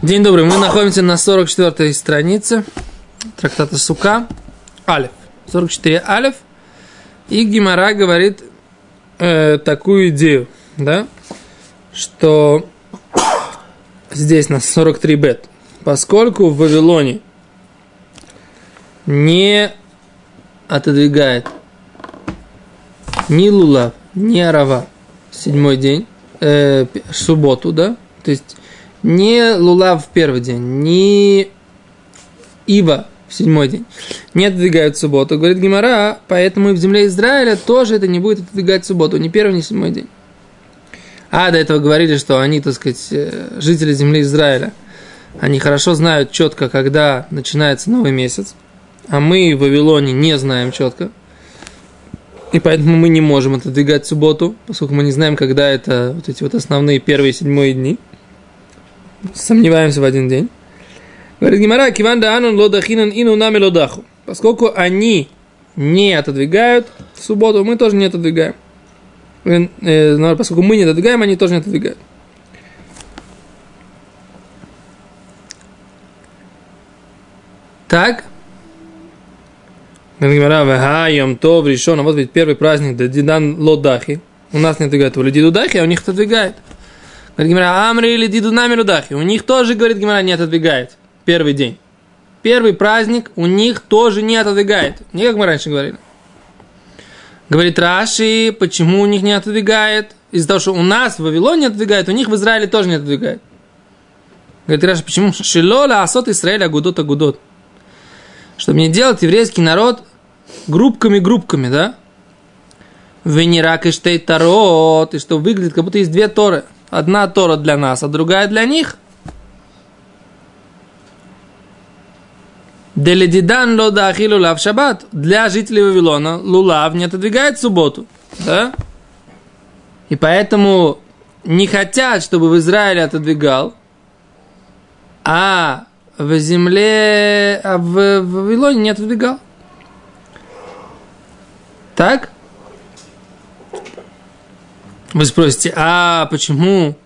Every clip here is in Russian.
День добрый. Мы находимся на 44-й странице трактата Сука. Алиф. 44 Алиф. И Гимара говорит э, такую идею, да, что здесь на 43 бет, поскольку в Вавилоне не отодвигает ни лулав, ни арава седьмой день, э, субботу, да, то есть не лулав в первый день, не ива в седьмой день не отодвигают субботу. Говорит Гимара, поэтому и в земле Израиля тоже это не будет отодвигать субботу, ни первый, ни седьмой день. А до этого говорили, что они, так сказать, э, жители земли Израиля, они хорошо знают четко, когда начинается новый месяц, а мы в Вавилоне не знаем четко. И поэтому мы не можем отодвигать субботу, поскольку мы не знаем, когда это вот эти вот основные первые седьмые дни сомневаемся в один день. Говорит Гимара, киван да анун лодахинан ину нами лодаху. Поскольку они не отодвигают в субботу, мы тоже не отодвигаем. Э, э, поскольку мы не отодвигаем, они тоже не отодвигают. Так. Гимара, веха, йом тов, решен. Вот ведь первый праздник, да дидан лодахи. У нас не отодвигают. Людей дудахи, а у них отодвигает. Говорит Гимара, Амри или Диду Намирудахи. У них тоже, говорит Гимара, не отодвигает. Первый день. Первый праздник у них тоже не отодвигает. Не как мы раньше говорили. Говорит Раши, почему у них не отодвигает? Из-за того, что у нас в Вавилоне не отодвигает, у них в Израиле тоже не отодвигает. Говорит Раши, почему? Шилола асот Израиля гудот агудот. Чтобы не делать еврейский народ группками-группками, да? Венерак и штейт тарот, и что выглядит, как будто есть две торы – Одна Тора для нас, а другая для них. Деледидан лода ахилу лав шаббат. Для жителей Вавилона лулав не отодвигает субботу. Да? И поэтому не хотят, чтобы в Израиле отодвигал, а в земле, а в Вавилоне не отодвигал. Так? Вы спросите, а почему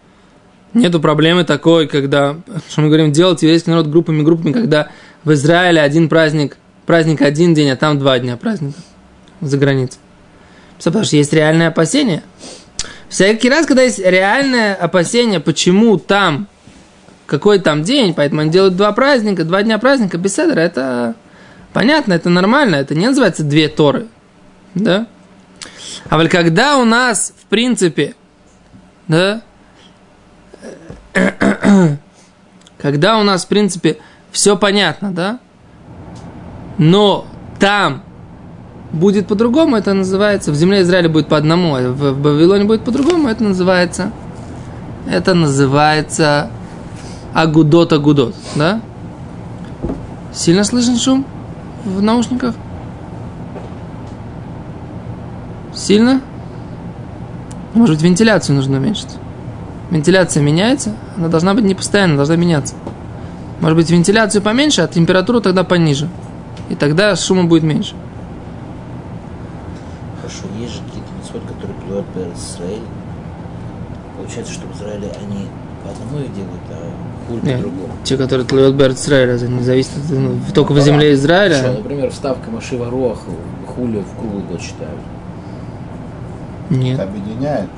нету проблемы такой, когда, что мы говорим, делать еврейский народ группами, группами, когда в Израиле один праздник, праздник один день, а там два дня праздника за границей. Потому что есть реальное опасение. Всякий раз, когда есть реальное опасение, почему там, какой там день, поэтому они делают два праздника, два дня праздника, без седра, это понятно, это нормально, это не называется две торы, да? А вот когда у нас, в принципе, да, когда у нас, в принципе, все понятно, да, но там будет по-другому, это называется, в земле Израиля будет по одному, а в, Вавилоне будет по-другому, это называется, это называется агудот агудот, да? Сильно слышен шум в наушниках? Сильно? Может быть, вентиляцию нужно уменьшить. Вентиляция меняется, она должна быть не постоянно, должна меняться. Может быть, вентиляцию поменьше, а температуру тогда пониже. И тогда шума будет меньше. Хорошо, есть же какие-то митцвот, которые плюют Израиль. Получается, что в Израиле они по одному их делают, а хуль Нет, по-другому. те, которые тлуют Берт Израиля, это не зависит от- ну, только в Ну, земле да. Израиля. Хорошо, например, вставка Машива Руах, хули в круглый год считают. Нет. Это объединяет.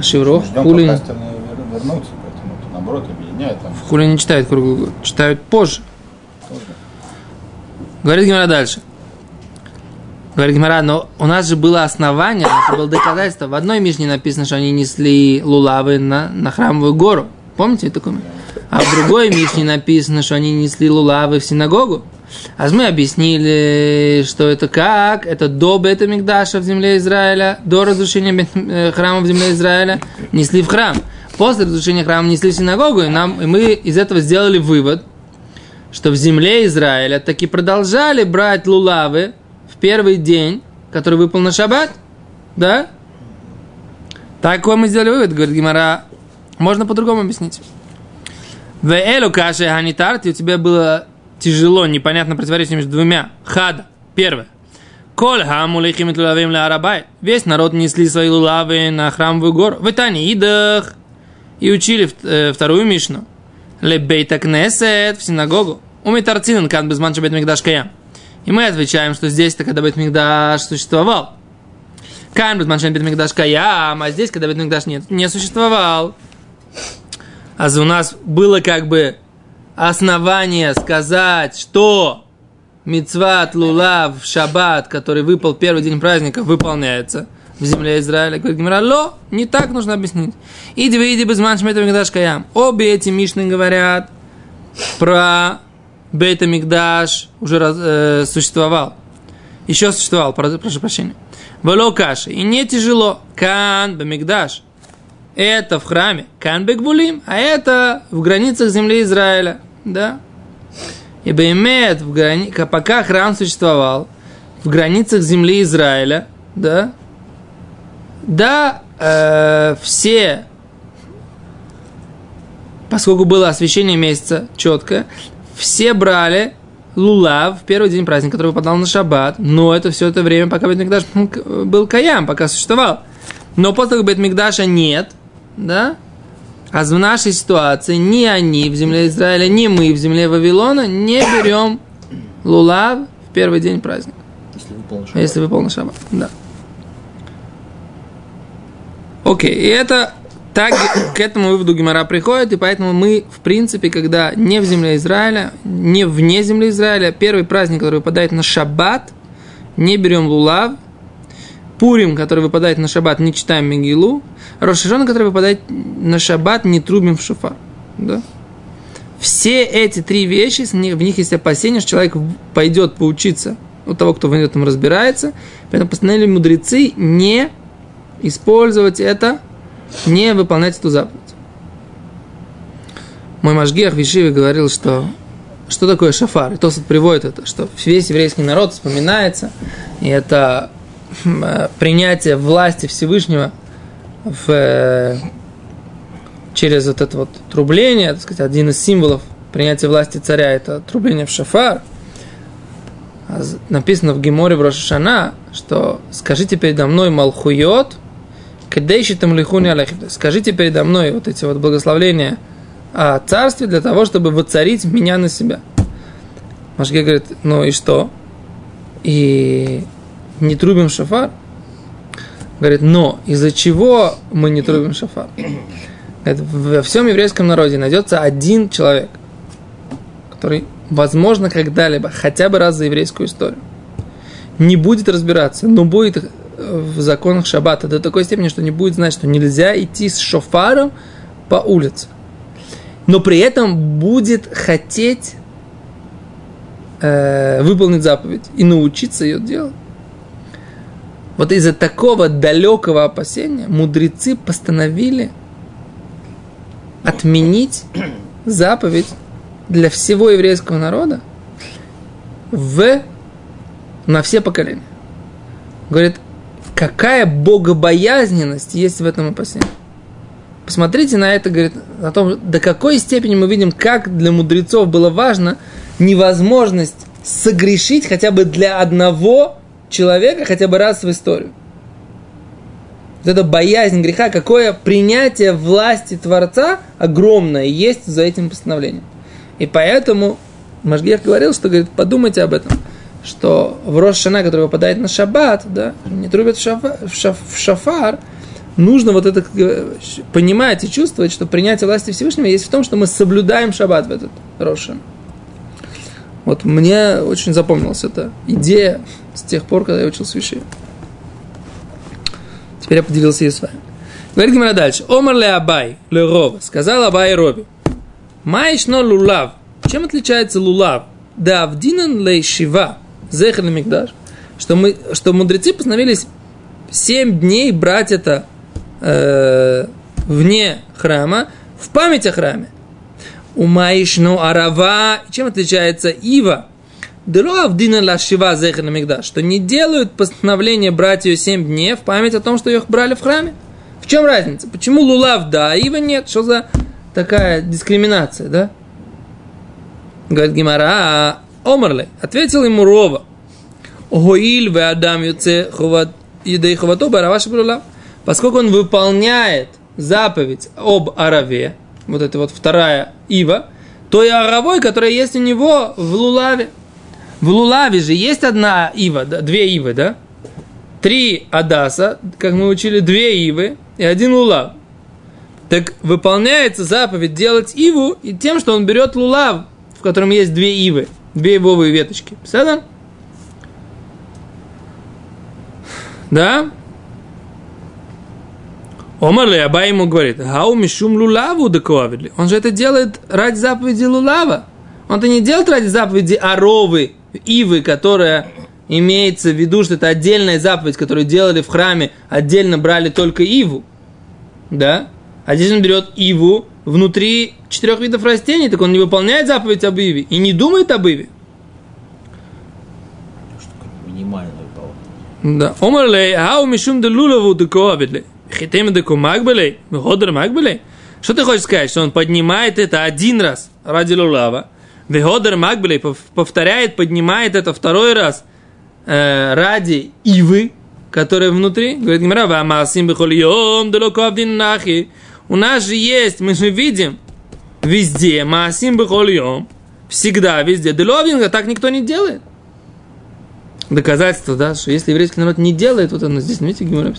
Шевров, Ждем, хули, пока остальные вер- вернутся, поэтому это наоборот объединяет. Там хули не читают круглый год, читают позже. тоже. Говорит Гимара дальше. Говорит Гимара, но у нас же было основание, у нас было доказательство. В одной Мишне написано, что они несли лулавы на, на храмовую гору. Помните такое? А в другой Мишне написано, что они несли лулавы в синагогу. А мы объяснили, что это как? Это до Бета Мигдаша в земле Израиля, до разрушения э, храма в земле Израиля несли в храм. После разрушения храма несли в синагогу, и, нам, и мы из этого сделали вывод, что в земле Израиля таки продолжали брать лулавы в первый день, который выпал на шаббат. Да? Такой мы сделали вывод, говорит Гимара. Можно по-другому объяснить. В элю каше ханитарти у тебя было тяжело, непонятно противоречие между двумя. Хада. Первое. Коль хамулихим лулавим ля арабай. Весь народ несли свои лулавы на храмовую гору. В Итане идах. И учили э, вторую мишну. лебейта кнесет в синагогу. Умитарцинен кан без манча бет мигдаш каям. И мы отвечаем, что здесь-то, когда бет мигдаш существовал. Кан без манча бет мигдаш каям, а здесь, когда бет мигдаш нет, не существовал. А у нас было как бы основание сказать, что мицват лулав шаббат, который выпал первый день праздника, выполняется в земле Израиля. Говорит Гимара, ло, не так нужно объяснить. Иди, иди без мигдаш каям. Обе эти мишны говорят про Бейта Мигдаш уже раз, э, существовал. Еще существовал, прошу прощения. Вало каши. И не тяжело. Кан Бамигдаш. Это в храме. Кан Бекбулим. А это в границах земли Израиля. Да? И в грани... пока храм существовал, в границах земли Израиля, да, да, э, все, поскольку было освещение месяца четко, все брали лулав в первый день праздника, который выпадал на шаббат, но это все это время, пока Бетмикдаш был каям, пока существовал. Но после того, как Бетмикдаша нет, да, а в нашей ситуации ни они в земле Израиля, ни мы в земле Вавилона не берем лулав в первый день праздника. Если выполнил шаббат. Если выполнил шаббат, да. Окей, и это так к этому выводу Гимара приходит, и поэтому мы, в принципе, когда не в земле Израиля, не вне земли Израиля, первый праздник, который выпадает на шаббат, не берем лулав, Пурим, который выпадает на шаббат, не читаем Мегилу, Рошашона, который выпадает на шаббат, не трубим в шофар. Да? Все эти три вещи, в них есть опасение, что человек пойдет поучиться у того, кто в этом разбирается. Поэтому постановили мудрецы не использовать это не выполнять эту заповедь. Мой Машгех Вишиве говорил, что что такое шафар? И Тосат приводит это, что весь еврейский народ вспоминается, и это принятие власти Всевышнего в, э, через вот это вот трубление, так сказать, один из символов принятия власти царя – это трубление в шафар. А написано в Геморе в Рошашана, что «скажите передо мной Малхуйот», Кадейшитам лихуни алехим. Скажите передо мной вот эти вот благословления о царстве для того, чтобы воцарить меня на себя. Машге говорит, ну и что? И не трубим шафар? Говорит, но из-за чего мы не трубим шафар? Говорит, во всем еврейском народе найдется один человек, который, возможно, когда-либо, хотя бы раз за еврейскую историю, не будет разбираться, но будет в законах шаббата до такой степени, что не будет знать, что нельзя идти с шофаром по улице. Но при этом будет хотеть э, выполнить заповедь и научиться ее делать. Вот из-за такого далекого опасения мудрецы постановили отменить заповедь для всего еврейского народа в, на все поколения. Говорит, какая богобоязненность есть в этом опасении. Посмотрите на это, говорит, о том, до какой степени мы видим, как для мудрецов было важно невозможность согрешить хотя бы для одного человека хотя бы раз в историю. Вот это боязнь греха, какое принятие власти Творца огромное есть за этим постановлением. И поэтому Машгех говорил, что говорит, подумайте об этом что в Рошана, который выпадает на шаббат, да, не трубят в шафар, в, шаф, в шафар, нужно вот это понимать и чувствовать, что принятие власти Всевышнего есть в том, что мы соблюдаем шаббат в этот Рошан. Вот мне очень запомнилась эта идея с тех пор, когда я учился Виши. Теперь я поделился ей с вами. Говорит Гимара дальше. Омар ле Абай, ле Рова. Сказал Абай Роби. Майшно лулав. Чем отличается лулав? Да авдинан ле шива Зехер Мигдаш, что, мы, что мудрецы постановились 7 дней брать это э, вне храма, в память о храме. У Маишну Арава, чем отличается Ива? Дроавдина лашива зехер на Мигдаш, что не делают постановление брать ее 7 дней в память о том, что ее брали в храме. В чем разница? Почему лулав да, а Ива нет? Что за такая дискриминация, да? Говорит Гимара, Омарле, ответил ему Рова. Гоиль ве адам юце едей ховато бараваши Поскольку он выполняет заповедь об Араве, вот это вот вторая ива, той оровой, которая есть у него в лулаве. В лулаве же есть одна ива, да, две ивы, да? Три адаса, как мы учили, две ивы и один лулав. Так выполняется заповедь делать иву и тем, что он берет лулав, в котором есть две ивы, две ивовые веточки. Представляете? Да? Омар ли Абай ему говорит, хау мишум лулаву дековидли. Он же это делает ради заповеди лулава. Он это не делает ради заповеди оровы, ивы, которая имеется в виду, что это отдельная заповедь, которую делали в храме, отдельно брали только иву. Да? А здесь он берет иву внутри четырех видов растений, так он не выполняет заповедь об иве и не думает об иве. Выполнение. Да. Омар лей, хау мишум де лулаву дековидли. Хитем деку магбелей, меходер магбелей. Что ты хочешь сказать, что он поднимает это один раз ради лулава, Веходер Магбелей повторяет, поднимает это второй раз э, ради ивы, которая внутри. Говорит Гимара, Вамасим бихольем нахи. У нас же есть, мы же видим везде, Маасим бихольем, всегда, везде. Деловинга так никто не делает. Доказательство, да, что если еврейский народ не делает, вот оно здесь, видите, Гимара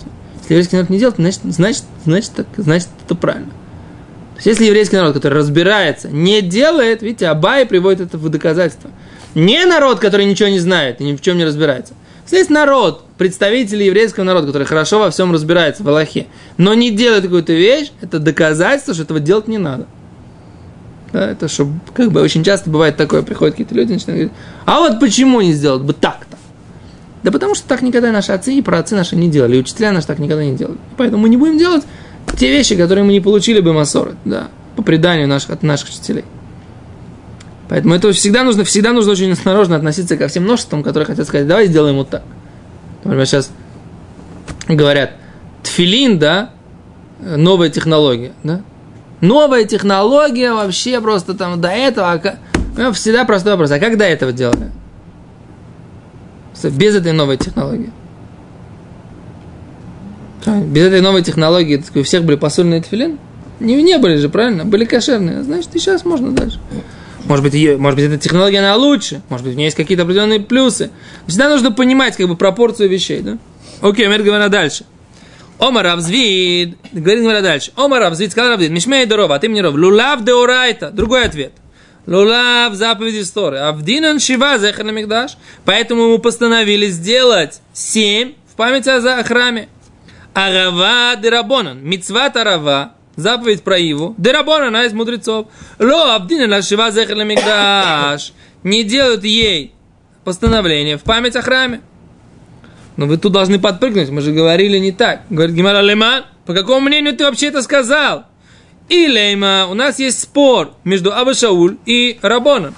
Если еврейский народ не делает, значит, значит, значит, так, значит это правильно. То есть, если еврейский народ, который разбирается, не делает, видите, Абай приводит это в доказательство. Не народ, который ничего не знает и ни в чем не разбирается. Здесь народ, представители еврейского народа, который хорошо во всем разбирается в Аллахе, но не делает какую-то вещь, это доказательство, что этого делать не надо. Да, это что, как бы очень часто бывает такое, приходят какие-то люди, начинают говорить, а вот почему не сделать бы так-то? Да потому что так никогда наши отцы и праотцы наши не делали, и учителя наши так никогда не делали. Поэтому мы не будем делать те вещи, которые мы не получили бы Масоры, да, по преданию наших, от наших учителей. Поэтому это всегда нужно, всегда нужно очень осторожно относиться ко всем множествам, которые хотят сказать, давай сделаем вот так. Например, сейчас говорят, тфилин, да, новая технология, да. Новая технология вообще просто там до этого, а ну, всегда простой вопрос, а как до этого делали? Без этой новой технологии. Без этой новой технологии у всех были посольные тфилин? Не, не были же, правильно? Были кошерные. Значит, и сейчас можно дальше. Может быть, ее, может быть, эта технология, она лучше. Может быть, в ней есть какие-то определенные плюсы. Всегда нужно понимать, как бы, пропорцию вещей, да? Окей, Мэр говорит дальше. Омар Равзвид, говорит дальше. Омар Равзвид, сказал Равзвид, Мишмей Дорова, а ты мне Ров. Лулав де Орайта. Другой ответ. Лулав заповедь истории. Авдинан Шива Зехар Мигдаш. Поэтому мы постановили сделать семь в память о храме. Арава дерабонан. Мицват арава. Заповедь про Иву. Дерабонан, она из мудрецов. Ло абдина на шива зехер мигдаш. Не делают ей постановление в память о храме. Но вы тут должны подпрыгнуть, мы же говорили не так. Говорит Гимара Леман, по какому мнению ты вообще это сказал? И Лейма, у нас есть спор между Аба Шауль и Рабоном.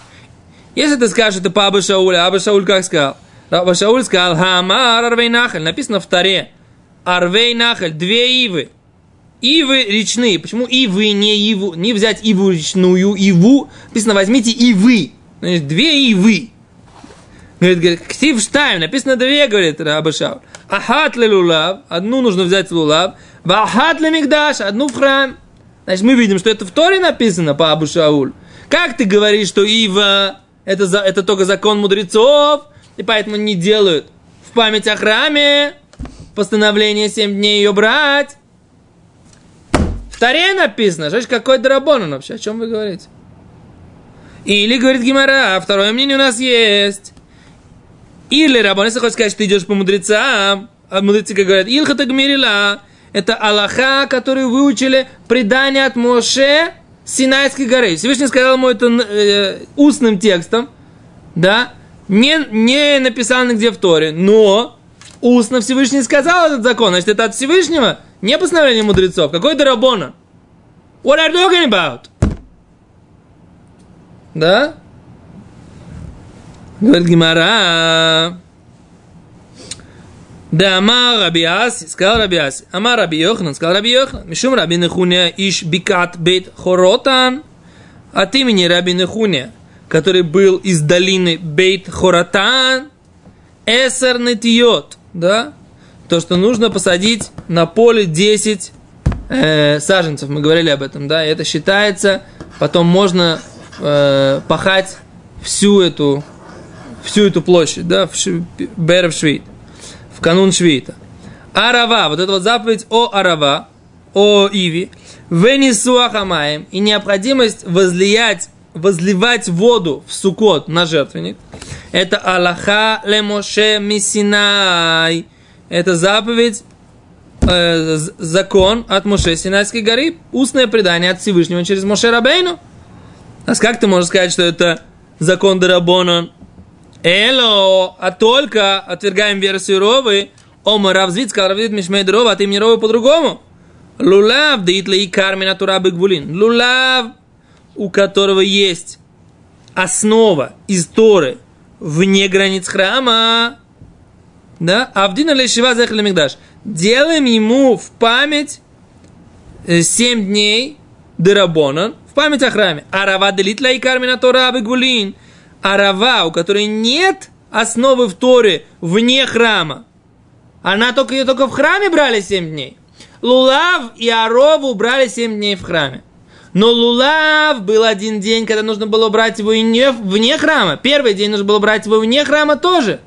Если ты скажешь это по Аба Шаулю, Аба Шауль как сказал? Аба Шауль сказал, Хамар Арвейнахаль, написано в Таре. Арвей Нахаль, две ивы. Ивы речные. Почему ивы, не иву? Не взять иву речную, иву. Написано, возьмите ивы. Значит, две ивы. Говорит, говорит, Ктив Штайм, написано две, говорит Рабашау. Ахат ле лулав, одну нужно взять в лулав. Вахат ле мигдаш, одну в храм. Значит, мы видим, что это в Торе написано по Абу Шауль. Как ты говоришь, что Ива это, за, это только закон мудрецов, и поэтому не делают в память о храме? постановление 7 дней ее брать. В Таре написано, что какой драбон он вообще, о чем вы говорите? Или, говорит Гимара, второе мнение у нас есть. Или Рабон, если хочешь сказать, что ты идешь по мудрецам, а мудрецы как говорят, Илха Тагмирила, это Аллаха, который выучили предание от Моше Синайской горы. Всевышний сказал ему это э, устным текстом, да, не, не написал нигде в Торе, но устно Всевышний сказал этот закон, значит, это от Всевышнего, не постановление мудрецов. Какой это Рабона? What are you talking about? Да? Говорит Гимара. Да, Амар Раби Аси, сказал Раби. Амар Раби Йохнан, сказал Раби Йохнан. Мишум Раби Нехуня иш бикат бейт хоротан. От имени Раби Нехуня, который был из долины Бейт Хоратан, Эсер Нетиот – да, то, что нужно посадить на поле 10 э, саженцев, мы говорили об этом, да, и это считается, потом можно э, пахать всю эту, всю эту площадь, да, в Берев канун Швита. Арава, вот это вот заповедь о Арава, о Иви, Венесуахамаем, и необходимость возлиять, возливать воду в сукот на жертвенник, это Аллаха лемоше мисинай, это заповедь э, закон от Моше Синайской горы, устное предание от Всевышнего через Моше Рабейну. А как ты можешь сказать, что это закон Дарабонан? Эло, а только отвергаем версию Ровы, Ома Равзвит сказал Равзвит Мишмей Рова, а ты мне Ровы по-другому. Лулав, да и кармина тура бигбулин. Лулав, у которого есть основа из Торы вне границ храма, да, Авдина Лешива Зехали Мигдаш. Делаем ему в память э, семь дней Дерабонан в память о храме. Арава делитла и кармина Тора Гулин. Арава, у которой нет основы в Торе вне храма. Она только ее только в храме брали семь дней. Лулав и Арову брали семь дней в храме. Но Лулав был один день, когда нужно было брать его и не вне храма. Первый день нужно было брать его вне храма тоже.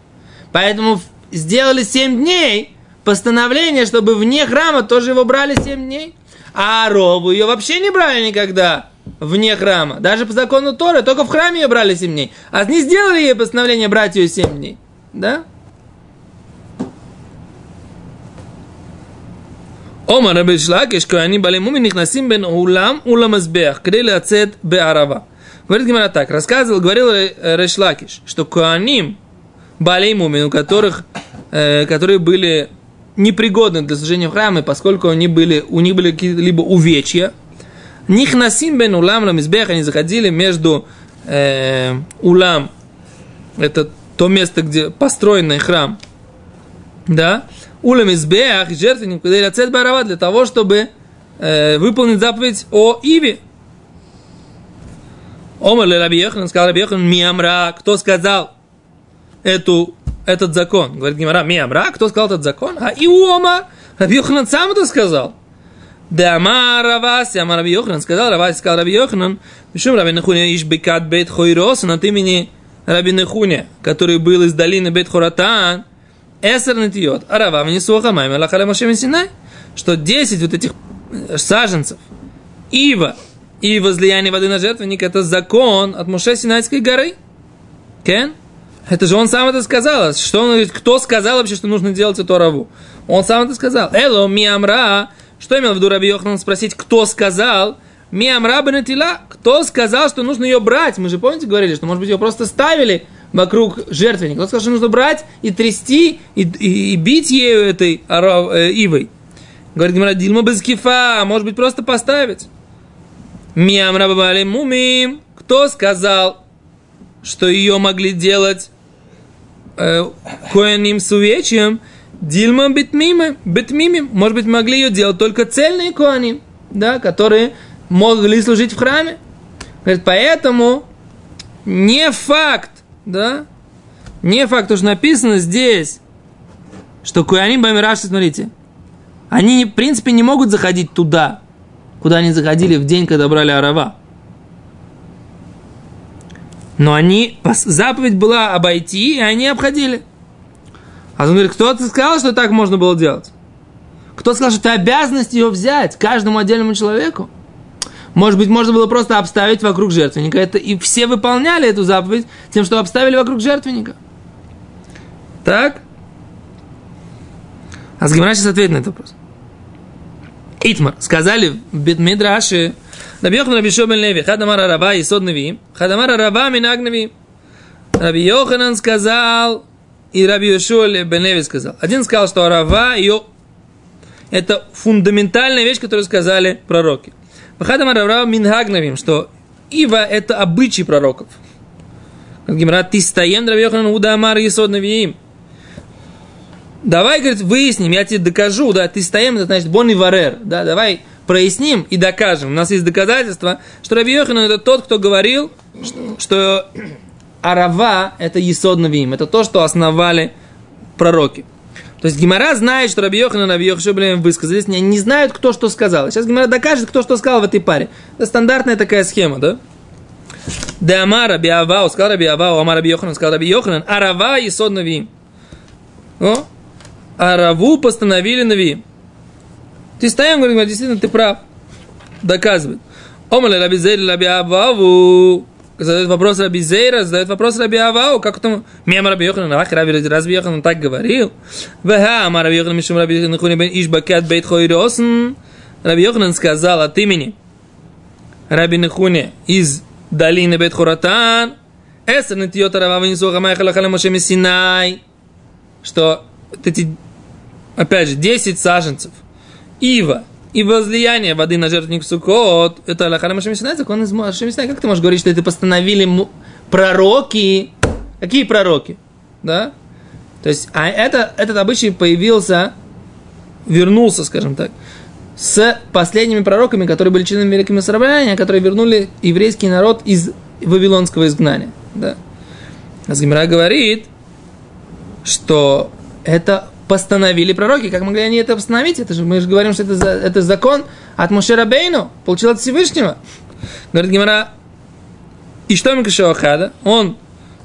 Поэтому сделали семь дней постановление, чтобы вне храма тоже его брали семь дней. А Арову ее вообще не брали никогда вне храма. Даже по закону Торы, только в храме ее брали 7 дней. А не сделали ей постановление брать ее 7 дней. Да? Ома Раби Шлакиш, они были муминих насим бен улам улам азбех, крели ацет бе арава. Говорит Гимара так, рассказывал, говорил э, Решлакиш, что Куаним, Балей Мумин, у которых, э, которые были непригодны для служения в храме, поскольку они были, у них были какие-либо увечья, них насим бен улам ламизбех, они заходили между э, улам, это то место, где построенный храм, да, улам избех, жертвенник, куда лацет барава, для того, чтобы э, выполнить заповедь о Иве. Омар ле Раби Йохан, сказал Раби миамра, кто сказал эту, этот закон? Говорит Гимара, миамра, кто сказал этот закон? А и Ома, Раби Йохан сам это сказал. Да Амар Раваси, Амар Раби Йоханан, сказал Раваси, сказал Раби Йоханан, Мишум Раби Нехуня иш бекат бейт хойрос, от имени Раби Нехуня, который был из долины бейт хоратан, эсер нетиот, а Рава мне суха майм, Аллахале Моше Синай, что 10 вот этих саженцев, ива и возлияние воды на жертвенник, это закон от Моше Синайской горы. Кен? Это же он сам это сказал. Что он кто сказал вообще, что нужно делать эту раву? Он сам это сказал. Эло миамра. Что имел в виду Раби Йоханан спросить, кто сказал? Миамра бенатила. Кто сказал, что нужно ее брать? Мы же, помните, говорили, что, может быть, ее просто ставили вокруг жертвенника. Кто сказал, что нужно брать и трясти, и, и- и бить ею этой ара- э, ивой? Говорит Гимара, Дильма без кифа, может быть, просто поставить. Миамра бабали мумим. Кто сказал, что ее могли делать э, коэним с увечьем, дильма битмимы, битмимим. Может быть, могли ее делать только цельные коаним, да, которые могли служить в храме. Говорит, поэтому не факт, да, не факт, что написано здесь, что коаним бамираши, смотрите, они, в принципе, не могут заходить туда, куда они заходили в день, когда брали арава. Но они, заповедь была обойти, и они обходили. А он говорит, кто ты сказал, что так можно было делать? Кто сказал, что это обязанность ее взять каждому отдельному человеку? Может быть, можно было просто обставить вокруг жертвенника. Это, и все выполняли эту заповедь тем, что обставили вокруг жертвенника. Так? А Сгимара сейчас ответит на этот вопрос. Итмар. Сказали в Бетмидраше, Раби Йохан Раби Шобен Леви, Хадамар Арава, Исод Навиим, Хадамар Арава, Минаг Навиим. Раби Йоханан сказал, и Раби Йошуа Бен Леви сказал. Один сказал, что Арава, ее, это фундаментальная вещь, которую сказали пророки. Хадамар Арава, Минаг Навиим, что Ива – это обычай пророков. Как Гимара, ты стоен, Раби Йоханан, Удамар, Исод Навиим. Давай, говорит, выясним, я тебе докажу, да, ты стоим, это значит бон и варер, да, давай проясним и докажем. У нас есть доказательства, что Раби Йоханан это тот, кто говорил, что Арава это Есод Навиим, это то, что основали пророки. То есть Гимара знает, что Раби Йохан и Раби Йохшеблем высказались, не, не знают, кто что сказал. Сейчас Гимара докажет, кто что сказал в этой паре. Это стандартная такая схема, да? Да Амар Раби Авау, сказал Раби Авау, Амар Раби Йоханан, сказал Раби Йоханан, Арава и Сод Навиим. О, Араву постановили Навиим. Ты стоим, говорит, действительно, ты прав. Доказывает. Омале Раби Зейр Раби Ававу. Задает вопрос Раби Зейра, задает вопрос Раби Авау, как там, мема Раби Йохан, ах, Раби, Раби Йохан так говорил. Веха, ама Раби Йохан, мишум Раби Йохан, бен Ишбакет бейт хойросен. Раби Йохан сказал от имени Раби Нехуне из долины Бет Хуратан, Эсер нетьет Рава Венесуха Майхала Халем Моше Синай, что эти, опять же, 10 саженцев, ива, и возлияние воды на жертвенник Сукот, это Аллаха Машем Синай, закон из Машем Синай. Как ты можешь говорить, что это постановили пророки? Какие пророки? Да? То есть, а это, этот обычай появился, вернулся, скажем так, с последними пророками, которые были членами Великого Собрания, которые вернули еврейский народ из вавилонского изгнания. Да. Азгимра говорит, что это постановили пророки. Как могли они это постановить? Это же, мы же говорим, что это, это закон от Мушера Бейну, получил от Всевышнего. Говорит Гимара, и что Микашавахада? Он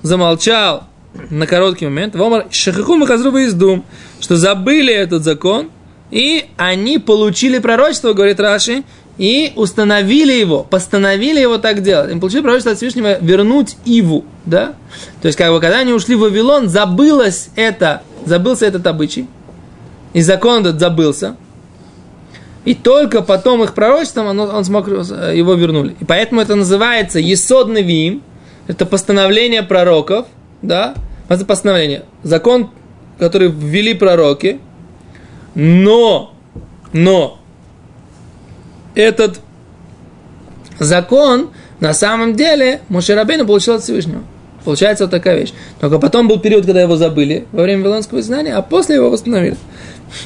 замолчал на короткий момент, Вомар Шахаху Махазру из дум, что забыли этот закон, и они получили пророчество, говорит Раши, и установили его, постановили его так делать. Им получили пророчество от Всевышнего вернуть Иву, да? То есть, как бы, когда они ушли в Вавилон, забылось это, забылся этот обычай, и закон этот забылся, и только потом их пророчеством он, он смог, его вернули. И поэтому это называется Есодный Вим, это постановление пророков, да? Это постановление. Закон, который ввели пророки, но, но, этот закон на самом деле Мушерабейна получил от Всевышнего. Получается вот такая вещь. Только потом был период, когда его забыли во время Вавилонского изгнания, а после его восстановили.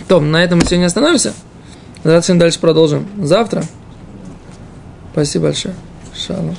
То, на этом мы сегодня остановимся. Завтра дальше продолжим. Завтра. Спасибо большое. Шалом.